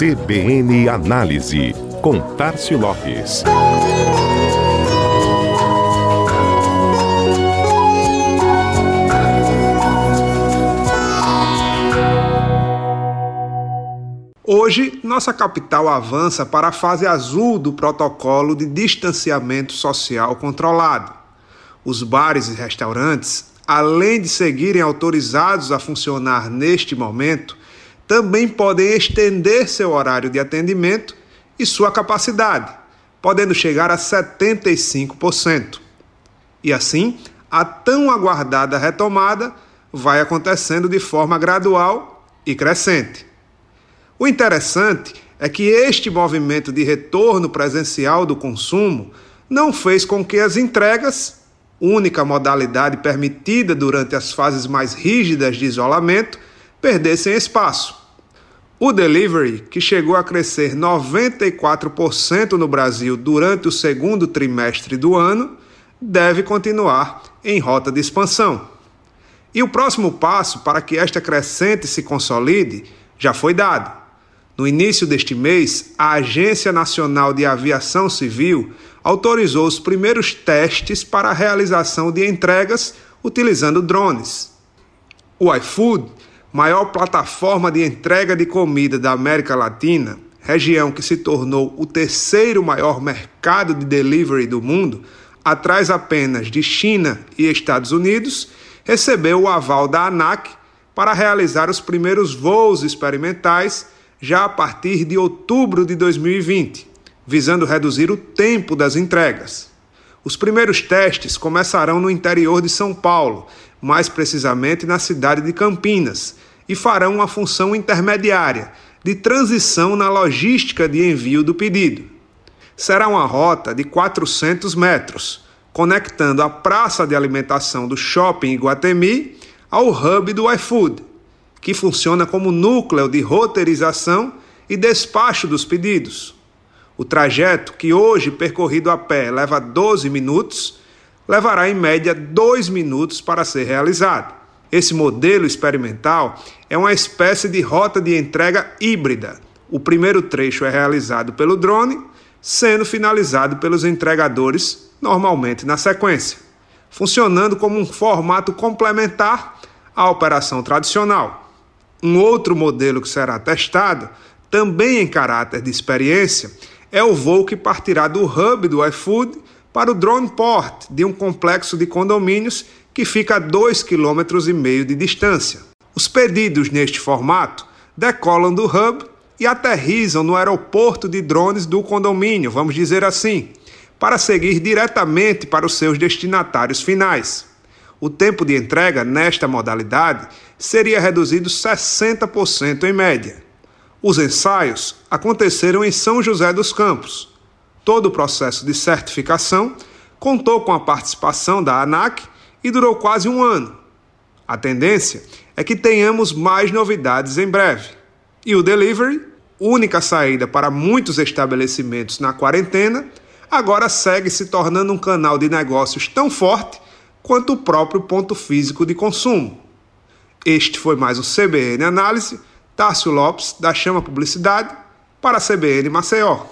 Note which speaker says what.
Speaker 1: CBN Análise, com Tarcio Lopes.
Speaker 2: Hoje, nossa capital avança para a fase azul do protocolo de distanciamento social controlado. Os bares e restaurantes, além de seguirem autorizados a funcionar neste momento, também podem estender seu horário de atendimento e sua capacidade, podendo chegar a 75%. E assim, a tão aguardada retomada vai acontecendo de forma gradual e crescente. O interessante é que este movimento de retorno presencial do consumo não fez com que as entregas, única modalidade permitida durante as fases mais rígidas de isolamento, perdessem espaço. O delivery, que chegou a crescer 94% no Brasil durante o segundo trimestre do ano, deve continuar em rota de expansão. E o próximo passo para que esta crescente se consolide já foi dado. No início deste mês, a Agência Nacional de Aviação Civil autorizou os primeiros testes para a realização de entregas utilizando drones. O iFood maior plataforma de entrega de comida da América Latina, região que se tornou o terceiro maior mercado de delivery do mundo, atrás apenas de China e Estados Unidos, recebeu o aval da ANAC para realizar os primeiros voos experimentais já a partir de outubro de 2020, visando reduzir o tempo das entregas. Os primeiros testes começarão no interior de São Paulo, mais precisamente na cidade de Campinas, e farão uma função intermediária de transição na logística de envio do pedido. Será uma rota de 400 metros, conectando a praça de alimentação do shopping Iguatemi ao hub do iFood, que funciona como núcleo de roteirização e despacho dos pedidos. O trajeto, que hoje percorrido a pé leva 12 minutos, levará em média dois minutos para ser realizado. Esse modelo experimental é uma espécie de rota de entrega híbrida. O primeiro trecho é realizado pelo drone, sendo finalizado pelos entregadores, normalmente na sequência, funcionando como um formato complementar à operação tradicional. Um outro modelo que será testado, também em caráter de experiência, é o voo que partirá do hub do iFood para o drone port de um complexo de condomínios que fica a 2,5 km de distância. Os pedidos neste formato decolam do hub e aterrizam no aeroporto de drones do condomínio, vamos dizer assim, para seguir diretamente para os seus destinatários finais. O tempo de entrega nesta modalidade seria reduzido 60% em média. Os ensaios aconteceram em São José dos Campos, Todo o processo de certificação contou com a participação da ANAC e durou quase um ano. A tendência é que tenhamos mais novidades em breve. E o delivery, única saída para muitos estabelecimentos na quarentena, agora segue se tornando um canal de negócios tão forte quanto o próprio ponto físico de consumo. Este foi mais o CBN Análise. Tássio Lopes, da Chama Publicidade, para a CBN Maceió.